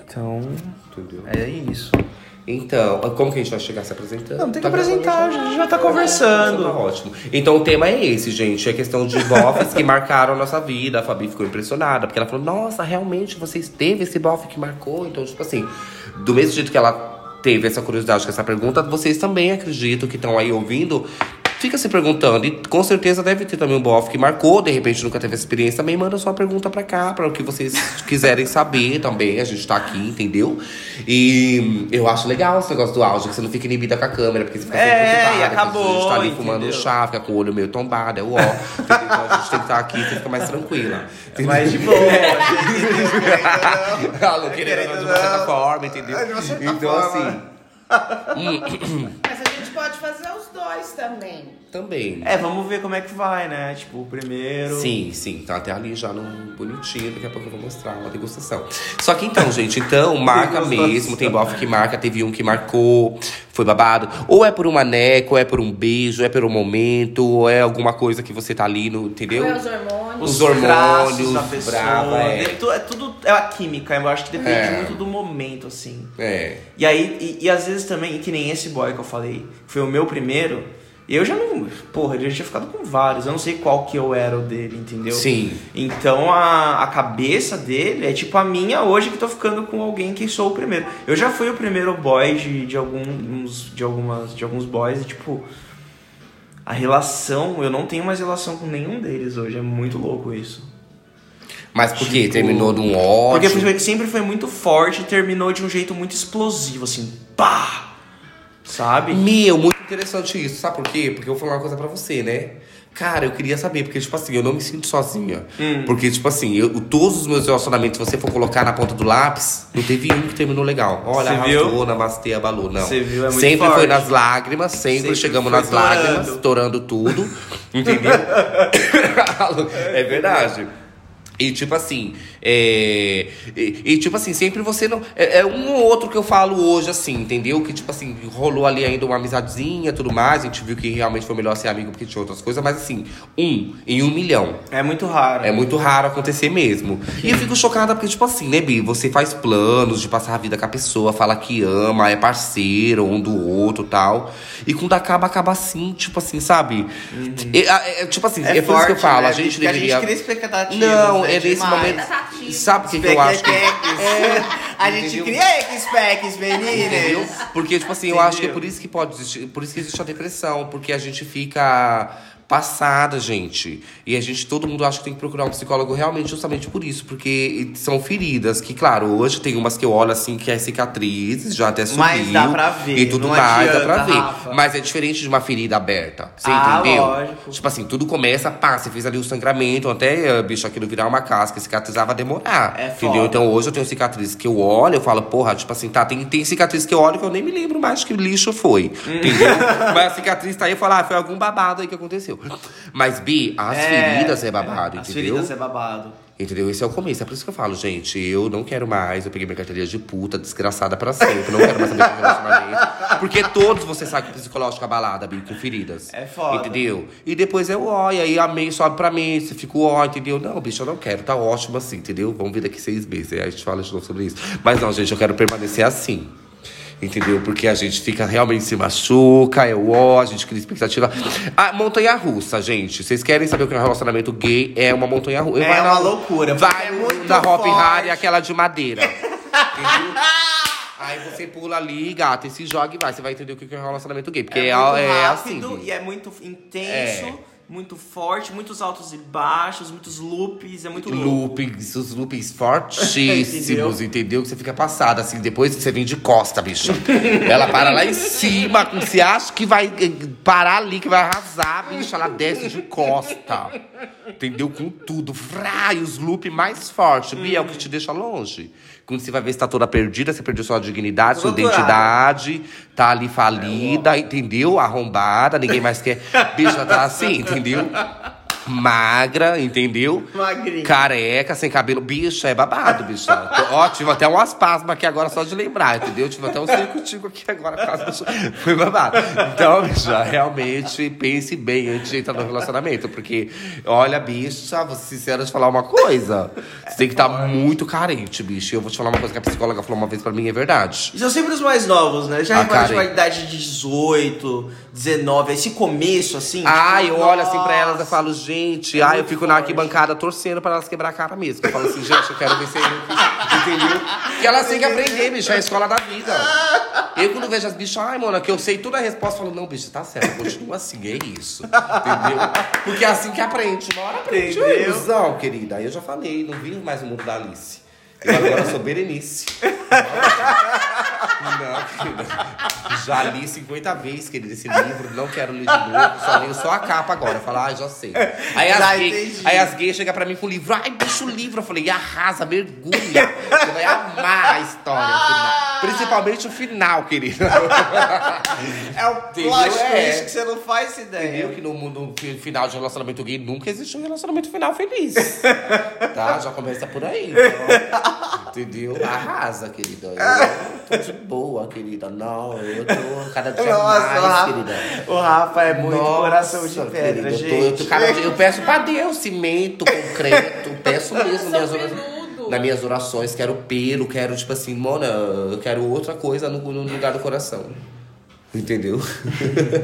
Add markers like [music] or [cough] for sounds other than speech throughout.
Então, Entendeu? é isso. Então, como que a gente vai chegar se apresentando? Não, tem que Tá apresentar, gravando a gente já tá conversando. Tá ótimo. Então o tema é esse, gente. É questão de bofs que [laughs] marcaram a nossa vida. A Fabi ficou impressionada, porque ela falou, nossa, realmente vocês teve esse bofe que marcou. Então, tipo assim, do mesmo jeito que ela teve essa curiosidade com essa pergunta, vocês também acredito que estão aí ouvindo. Fica se perguntando, e com certeza deve ter também um bofe que marcou, de repente nunca teve essa experiência, também manda sua pergunta pra cá, para o que vocês [laughs] quiserem saber também. A gente tá aqui, entendeu? E eu acho legal esse negócio do áudio, que você não fica inibida com a câmera, porque você fica sempre É, e acabou, A gente tá ali fumando entendeu? chá, fica com o olho meio tombado, é o ó. Então a gente tem que estar aqui, você fica mais tranquila. É mais de boa. [laughs] Ela querendo de uma certa forma, entendeu? É, então, assim, Mas a gente pode fazer os dois também. também. É, vamos ver como é que vai, né? Tipo, o primeiro. Sim, sim, tá até ali já no bonitinho, daqui a pouco eu vou mostrar uma degustação. Só que então, gente, então, [laughs] marca mesmo, tem bofe que marca, teve um que marcou, foi babado. Ou é por um maneco, ou é por um beijo, ou é por um momento, ou é alguma coisa que você tá ali no, entendeu? Foi os hormônios. Os traços hormônios, da pessoa. brava, é. tu- é tudo é a química, eu acho que depende É. muito do momento, assim. É. E aí, e, e às vezes também, que nem esse boy que eu falei, que foi o meu primeiro, eu já não. Porra, eu já tinha ficado com vários. Eu não sei qual que eu era o dele, entendeu? Sim. Então a, a cabeça dele é tipo a minha hoje que tô ficando com alguém que sou o primeiro. Eu já fui o primeiro boy de, de, alguns, de, algumas, de alguns boys e tipo. A relação, eu não tenho mais relação com nenhum deles hoje. É muito louco isso. Mas por quê? Tipo, Terminou de um ódio? Porque sempre foi muito forte e terminou de um jeito muito explosivo, assim, pá! Sabe? Meu, muito interessante isso. Sabe por quê? Porque eu vou falar uma coisa pra você, né? Cara, eu queria saber, porque, tipo assim, eu não me sinto sozinha. Hum. Porque, tipo assim, eu, todos os meus relacionamentos, se você for colocar na ponta do lápis, não teve um que terminou legal. Olha, Você arrasou, namastê, abalou. Não. Você viu? É muito sempre forte. foi nas lágrimas, sempre, Sempre chegamos nas lágrimas, estourando. estourando tudo. [laughs] Entendeu? [laughs] é verdade. E tipo assim, é, e, e, tipo assim, sempre você não. É, é um ou outro que eu falo hoje, assim, entendeu? Que tipo assim, rolou ali ainda uma amizadezinha tudo mais. A gente viu que realmente foi melhor ser amigo porque tinha outras coisas, mas assim, um em um milhão. É muito raro. É muito raro acontecer mesmo. E eu fico chocada porque, tipo assim, né, Bi? Você faz planos de passar a vida com a pessoa, fala que ama, é parceiro um do outro tal. E quando acaba, acaba assim, tipo assim, sabe? A- é, tipo assim, é, por isso que eu falo, né? a gente Porque deveria. A gente cria. Não, né? É nesse momento. Sabe o que, que eu acho que. É, [laughs] a gente Entendeu? cria Entendeu? meninas. Porque, tipo assim, eu acho que é por isso que pode existir. Por isso que existe a depressão. Porque a gente fica passada, gente. E a gente, todo mundo acha que tem que procurar um psicólogo realmente justamente por isso. Porque são feridas que, claro, hoje tem umas que eu olho assim que é cicatrizes, já até subiu. Mas dá pra ver, E tudo mais, dá pra ver. Rafa. Mas é diferente de uma ferida aberta. Você Ah, entendeu? lógico. Tipo assim, tudo começa, pá, você fez ali o sangramento, até, eh, bicho, aquilo virar uma casca, cicatrizar vai demorar. É entendeu? foda. Então hoje eu tenho cicatrizes que eu olho, eu falo, porra, tipo assim, tá, tem, tem cicatriz que eu olho que eu nem me lembro mais que lixo foi. Hum. Entendeu? Mas a cicatriz tá aí, eu falo, ah, foi algum babado aí que aconteceu. Mas, Bi, as feridas é babado, As entendeu? feridas é babado. Entendeu? Esse é o começo. É por isso que eu falo, gente, eu não quero mais. Eu peguei minha carteirinha de puta, desgraçada pra sempre. Não quero mais saber de relacionamento. Porque todos você sabe que o psicológico é balada, Bi, com feridas. É foda. Entendeu? E depois é o ó, e aí a MEI sobe pra mim, você fica o ó, entendeu? Não, bicho, eu não quero, tá ótimo assim, entendeu? Vamos ver daqui seis meses. Aí a gente fala de novo sobre isso. Mas não, gente, eu quero permanecer assim. Entendeu? Porque a gente fica realmente se machuca, é o ó, a gente cria expectativa. A montanha russa, gente. Vocês querem saber o que é um relacionamento gay? É uma montanha russa. É Vai uma na- loucura, Vai é muito na Hop. Harry, aquela de madeira. entendeu? [laughs] Aí você pula ali, gata, e se joga e vai. Você vai entender o que é um relacionamento gay. Porque é, muito é assim. e é muito intenso, É. muito forte, muitos altos e baixos, muitos loops, é muito louco. Loopings, os loopings fortíssimos, [laughs] entendeu? Que você fica passada, assim, depois você vem de costa, bicho. Ela para lá em cima, você acha que vai eh, parar ali, que vai arrasar, bicho, ela desce de costa. Entendeu? Com tudo. Vrá, e os loops mais fortes. Bia, é o que te deixa longe. Quando você vai ver se tá toda perdida, você perdeu sua dignidade, sua identidade, tá ali falida, entendeu? Arrombada, ninguém mais quer. Bicha, tá assim, entendeu? Magra, entendeu? Magrinha. Careca, sem cabelo. Bicho, é babado, bicho. Tô- Ó, tive até um aspasmo aqui agora só de lembrar, entendeu? Tive até um circuitico aqui agora por causa disso. [laughs] Foi babado. Então, bicho, realmente pense bem antes de entrar no relacionamento. Porque, olha, bicha, vou ser sincera de falar uma coisa. Você tem que estar muito carente, bicho. E Eu vou te falar uma coisa que a psicóloga falou uma vez pra mim, é verdade. São sempre os mais novos, né? Já Ah, reparou cara, a idade de 18, 19, esse começo, assim. Ah, tipo, eu olho assim pra elas e nossa. falo, gente, É ah, eu fico na forte. arquibancada torcendo pra elas quebrar a cara mesmo. Eu falo assim, gente, eu quero vencer. Entendeu? Que elas têm que aprender, bicho, é a escola da vida. Eu quando vejo as bichas, ai, mano, que eu sei toda a resposta, falo, não, bicho, tá certo, continua assim, é isso. Entendeu? Porque é assim que aprende. Uma hora aprende. Entendeu? Oi, ilusão, querida. Aí eu já falei, não vivo mais o mundo da Alice. Eu agora sou Berenice. [laughs] Não, querida. Já li 50 vezes, querida, esse livro. Não quero ler de novo. Só leio só a capa agora. Fala, ah, já sei. Aí as, Já gays, entendi. aí as gays chegam pra mim com o livro. Ai, deixa o livro. Eu falei, arrasa, mergulha. Você vai amar a história. final. Principalmente o final, querida. [laughs] É o plot É. twist que você não faz ideia. Entendeu? Que no mundo no final de relacionamento gay nunca existe um relacionamento final feliz. [laughs] tá? Já começa por aí. Então, entendeu? Arrasa, querida. Eu tô de boa, querida. Não, eu tô cada dia Nossa, o mais, Rafa, querida. o Rafa é muito Nossa, coração de querida, pedra, eu tô- gente. eu, tô dia- eu peço pra Deus cimento, concreto, peço mesmo minhas orações. Nas minhas orações, quero pelo, quero, tipo assim, Mona, eu quero outra coisa no, no lugar do coração. Entendeu?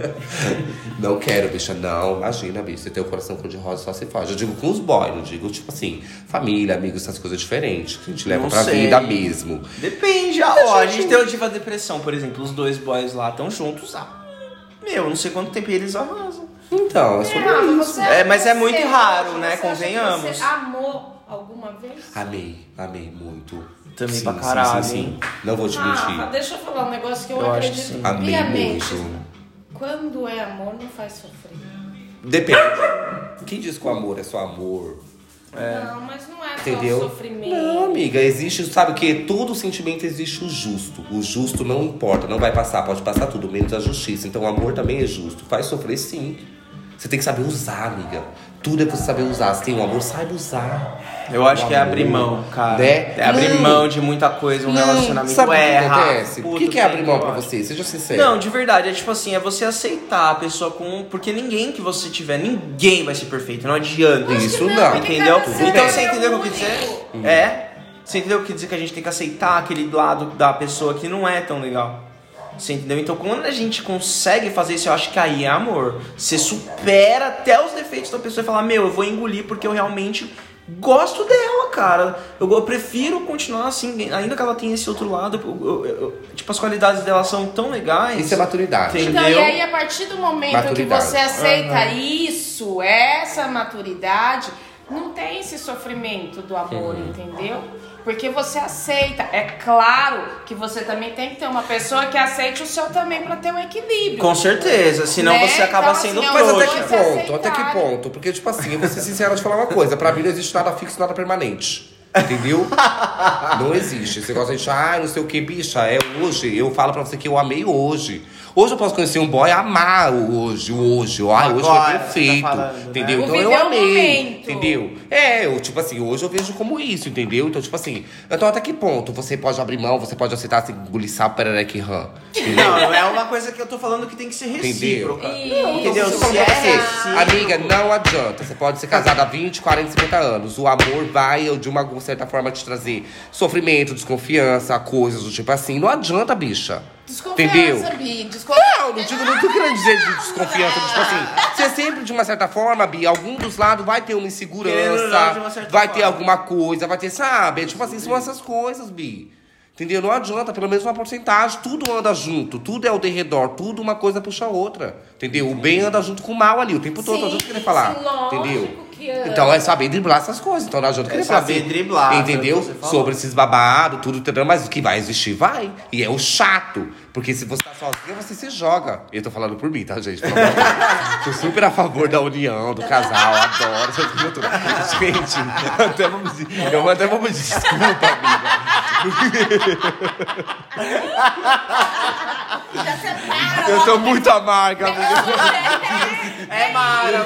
[laughs] não quero, bicha, não. Imagina, bicha, você tem o coração cor de rosa, só se faz. Eu digo com os boys, não digo, tipo assim, família, amigos, essas coisas diferentes. Que a gente leva Não pra sei. vida mesmo. Depende, ah, ó, a gente tem o Diva Depressão, por exemplo, os dois boys lá estão juntos há. Meu, não sei quanto tempo eles arrasam. Então, é sobre Rafa, isso. você- É, mas é muito raro, né? Convenhamos. Você amou alguma vez? Amei, amei muito. Também sim, pra sim, caralho, sim, sim. hein? Não vou te Rafa, mentir. deixa eu falar um negócio que eu, Eu acho acredito que sim. Amei piamente. muito. Quando é amor, não faz sofrer. Depende. Quem diz que o amor é só amor? Não, mas não é Entendeu? só sofrimento. Não, amiga, existe, sabe o que? Todo sentimento existe o justo. O justo não importa, não vai passar, pode passar tudo, menos a justiça. Então o amor também é justo. Faz sofrer sim. Você tem que saber usar, amiga. Tudo é você saber usar. Se tem um amor, saiba usar. Eu acho que é abrir mão, cara. né? É abrir Não. mão de muita coisa, um relacionamento sabe o que é acontece? O que, que é abrir mão pra você? Seja sincero. Não, de verdade, é tipo assim, é você aceitar a pessoa com. Porque ninguém que você tiver, ninguém vai ser perfeito, não adianta. Isso não, não. Entendeu? Então é você entendeu o que eu quis dizer? É. Você entendeu o que dizer que a gente tem que aceitar aquele lado da pessoa que não é tão legal. Você entendeu? Então quando a gente consegue fazer isso, eu acho que aí é amor. Você supera até os defeitos da pessoa e fala, meu, eu vou engolir porque eu realmente gosto dela, cara. Eu, eu prefiro continuar assim, ainda que ela tenha esse outro lado. eu- eu- eu- tipo, as qualidades dela são tão legais. Isso é maturidade. Tem- Então, Entendeu? e aí, a partir do momento Maturidade. que você aceita isso, essa maturidade, não tem esse sofrimento do amor, Uhum. entendeu? Porque você aceita. É claro que você também tem que ter uma pessoa que aceite o seu também pra ter um equilíbrio. Com certeza, senão Né? você acaba Então, sendo assim, Mas até que ponto? Até que ponto? Porque, tipo assim, eu vou ser sincero de falar uma coisa. Pra mim não existe nada fixo, nada permanente. Entendeu? não existe. Você gosta de ah, não sei o que, bicha, é hoje. Eu falo pra você que eu amei hoje. Hoje eu posso conhecer um boy e amar o hoje, o hoje. Ah, hoje foi você perfeito. tá falando, né? entendeu? O Então eu amei. momento. Entendeu? É, eu, tipo assim, hoje eu vejo como isso, entendeu? Então, tipo assim, então até que ponto você pode abrir mão, você pode aceitar assim, engolir sapo, e rã. Entendeu? Não, não é uma coisa que eu tô falando que tem que ser recíproca. Entendeu? Entendeu? Se é você, recíproco- Amiga, não adianta. Você pode ser casada há 20, 40, 50 anos. O amor vai, de uma certa forma, te trazer sofrimento, desconfiança, coisas do tipo assim. Não adianta, bicha. Desconfiança, Entendeu? Bi. Desconfiança. Não, não digo, não tô querendo dizer de desconfiança, tipo assim. Você sempre, de uma certa forma, Bi, algum dos lados vai ter uma Querendo ou insegurança, não, de uma certa vai ter forma. alguma coisa, vai ter, sabe? Tipo assim, são essas coisas, Bi. Entendeu? Não adianta, pelo menos uma porcentagem. Tudo anda junto, tudo é ao derredor, tudo uma coisa puxa a outra. Entendeu? O bem anda junto com o mal ali, o tempo todo, não adianta querer falar. sim, lógico entendeu? Que anda. Então é saber driblar essas coisas. Então não adianta querer falar saber assim, driblar, Entendeu? Sobre esses babados, tudo, entendeu? Mas o que vai existir, vai. E é o chato. Porque se você tá sozinha, você se joga. Eu tô falando por mim, tá, gente? Tô [laughs] super a favor da união, do casal, adoro. Gente, até pedir, eu até vou pedir desculpa, amiga. [laughs] Eu tô muito amarga, amiga. É Mara,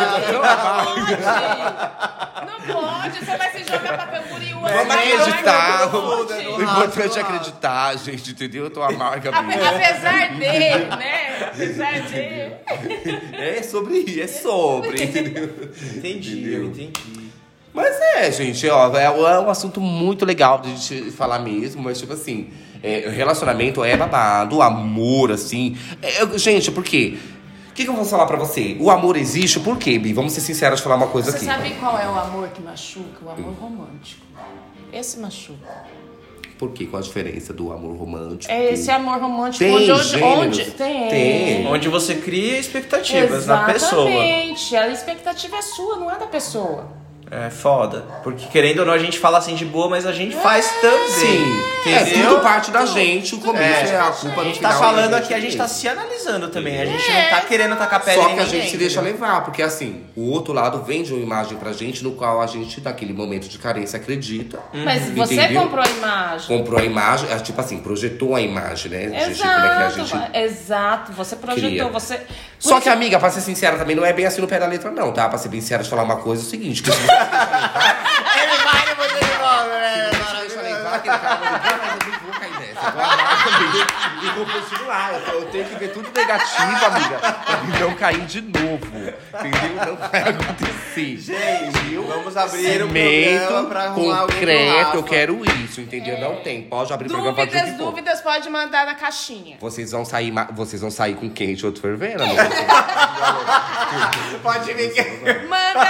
é Mara. Não pode, você vai se jogar pra Camboriú. Vamos acreditar. Não pode. O importante é acreditar, gente, entendeu? Eu tô amarga, Ape- amiga. Apesar dele, né? Apesar dele. É sobre, é sobre, entendeu? Entendi, eu entendi. Mas é, gente, ó, é, é um assunto muito legal de gente falar mesmo, mas tipo assim, é, relacionamento é babado, amor, assim. É, gente, por quê? O que, que eu vou falar pra você? O amor existe por quê, Bi? Vamos ser sinceros de falar uma coisa Você aqui. sabe qual é o amor que machuca? O amor romântico. Esse machuca. Por quê? Qual a diferença do amor romântico? É esse amor romântico Tem onde, onde, onde tem. Tem. Onde você cria expectativas na pessoa. Exatamente. A expectativa é sua, não é da pessoa. É foda. Porque querendo ou não, a gente fala assim de boa, mas a gente faz também. Sim, é Entendeu? tudo parte da gente, o começo é, a culpa A gente tá falando é aqui, a gente tá se analisando também. A gente não tá querendo tacar pedra Só que a gente se deixa levar, porque assim, o outro lado vende uma imagem pra gente no qual a gente, naquele momento de carência, acredita. Mas você Entendeu? comprou a imagem. Comprou a imagem, é, tipo assim, projetou a imagem, né? A gente, como é que a Exato, gente exato. Você projetou, você. Só que, amiga, pra ser sincera, também não é bem assim no pé da letra, não, tá? Pra ser bem sincera, de falar uma coisa, é o seguinte: que se você Ele vai depois ele volta, né? deixa levar, aquele cara vai dizer, mas eu não vou cair nessa. Eu vou amar também e vou continuar. Eu, eu tenho que ver tudo negativo, amiga, pra não cair de novo. Entendeu? Não vai acontecer. Gente, vamos abrir o programa pra arrumar concreto, eu quero isso, entendeu? Não tem. Pode abrir programa pra Dúvidas, dúvidas, pode mandar na caixinha. Vocês vão sair, ma- vocês vão sair com quente outro fervendo? Pode vir que... Manda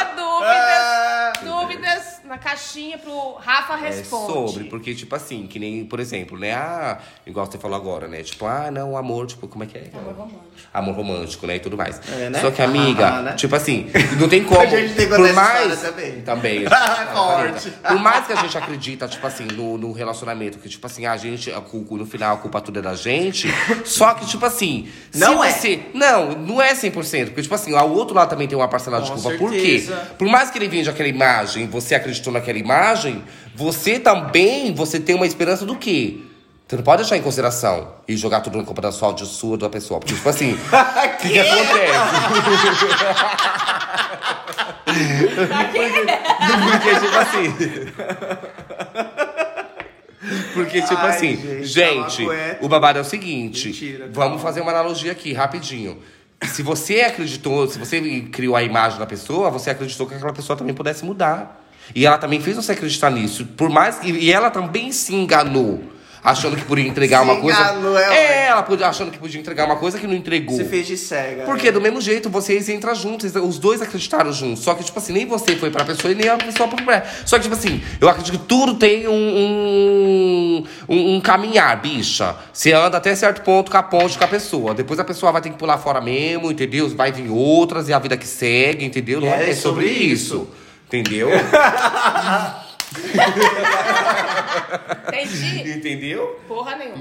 Ah. dúvidas, dúvidas na caixinha pro Rafa É Responde. sobre, porque, tipo assim, que nem, por exemplo, né? Ah, igual você falou agora, né? Tipo, ah, não, amor, tipo, como é que é? Amor romântico. Amor romântico, né? E tudo mais. É, né? Só que, amiga, Ah, né? tipo assim, não tem [laughs] como. A gente tem por mais. também. Também. [laughs] Corte. Por mais que a gente acredita, tipo assim, no, no relacionamento, que, tipo assim, a gente, a no final, a culpa tudo é da gente. só que, tipo assim, Não se é. você. Não, não é 100%. Porque, tipo assim, o outro lado também tem uma parcela de Com culpa. Por quê? certeza. Por mais que ele vende aquela imagem, você acreditou naquela imagem, você também, você tem uma esperança do quê? Você não pode deixar em consideração e jogar tudo na culpa da sua, de sua, da pessoa. Porque, tipo assim, [laughs] o que, que acontece? Porque, tipo assim. Porque, tipo Ai, assim, gente, gente, tá cueca. o babado é o seguinte. Mentira, tá vamos fazer uma analogia aqui, rapidinho. Se você acreditou, se você criou a imagem da pessoa, você acreditou que aquela pessoa também pudesse mudar. E ela também fez você acreditar nisso. Por mais que. E ela também se enganou. Achando que podia entregar Se uma coisa. enganou, é é, ela podia, achando que podia entregar uma coisa que não entregou. Você fez de cega. Porque né? do mesmo jeito, vocês entram juntos, os dois acreditaram juntos. Só que, tipo assim, nem você foi pra pessoa e nem a pessoa pra mulher. Só que, tipo assim, eu acredito que tudo tem um, um, um- caminhar, bicha. Você anda até certo ponto com a ponte com a pessoa. Depois a pessoa vai ter que pular fora mesmo, entendeu? Vai vir outras e a vida que segue, entendeu? Não É é, sobre sobre isso. Entendeu? [laughs] Entendi? entendeu? Porra nenhuma.